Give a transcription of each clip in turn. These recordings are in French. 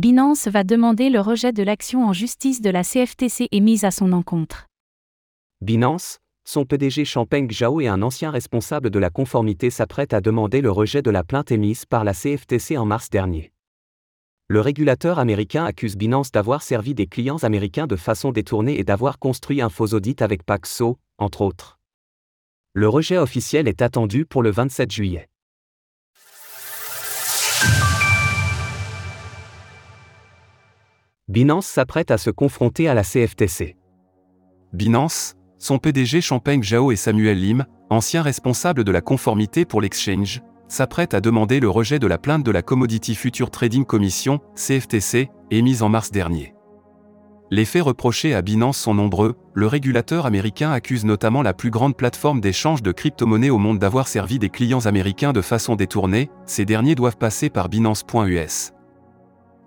Binance va demander le rejet de l'action en justice de la CFTC émise à son encontre. Binance, son PDG Champagne Zhao et un ancien responsable de la conformité s'apprêtent à demander le rejet de la plainte émise par la CFTC en mars dernier. Le régulateur américain accuse Binance d'avoir servi des clients américains de façon détournée et d'avoir construit un faux audit avec Paxo, entre autres. Le rejet officiel est attendu pour le 27 juillet. Binance s'apprête à se confronter à la CFTC. Binance, son PDG Champagne Zhao et Samuel Lim, anciens responsables de la conformité pour l'exchange, s'apprêtent à demander le rejet de la plainte de la Commodity Future Trading Commission, CFTC, émise en mars dernier. Les faits reprochés à Binance sont nombreux, le régulateur américain accuse notamment la plus grande plateforme d'échange de crypto-monnaies au monde d'avoir servi des clients américains de façon détournée, ces derniers doivent passer par Binance.us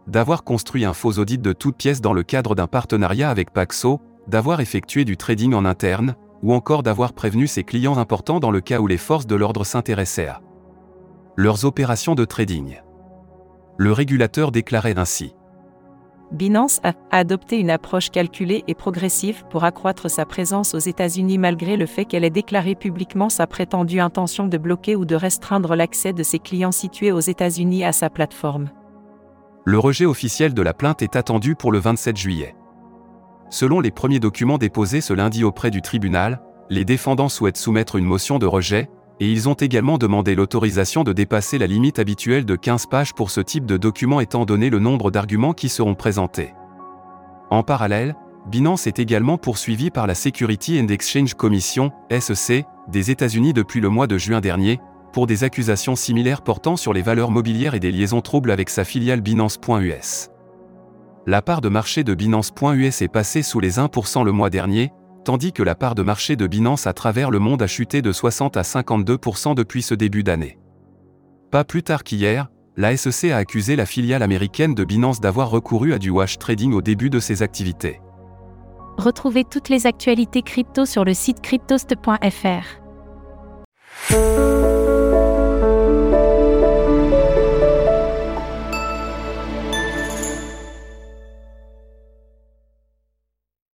d'avoir construit un faux audit de toutes pièces dans le cadre d'un partenariat avec Paxo, d'avoir effectué du trading en interne, ou encore d'avoir prévenu ses clients importants dans le cas où les forces de l'ordre s'intéressaient à leurs opérations de trading. Le régulateur déclarait ainsi. Binance a adopté une approche calculée et progressive pour accroître sa présence aux États-Unis malgré le fait qu'elle ait déclaré publiquement sa prétendue intention de bloquer ou de restreindre l'accès de ses clients situés aux États-Unis à sa plateforme. Le rejet officiel de la plainte est attendu pour le 27 juillet. Selon les premiers documents déposés ce lundi auprès du tribunal, les défendants souhaitent soumettre une motion de rejet, et ils ont également demandé l'autorisation de dépasser la limite habituelle de 15 pages pour ce type de document étant donné le nombre d'arguments qui seront présentés. En parallèle, Binance est également poursuivi par la Security and Exchange Commission, SEC, des États-Unis depuis le mois de juin dernier, pour des accusations similaires portant sur les valeurs mobilières et des liaisons troubles avec sa filiale Binance.us. La part de marché de Binance.us est passée sous les 1% le mois dernier, tandis que la part de marché de Binance à travers le monde a chuté de 60 à 52% depuis ce début d'année. Pas plus tard qu'hier, la SEC a accusé la filiale américaine de Binance d'avoir recouru à du wash trading au début de ses activités. Retrouvez toutes les actualités crypto sur le site cryptost.fr.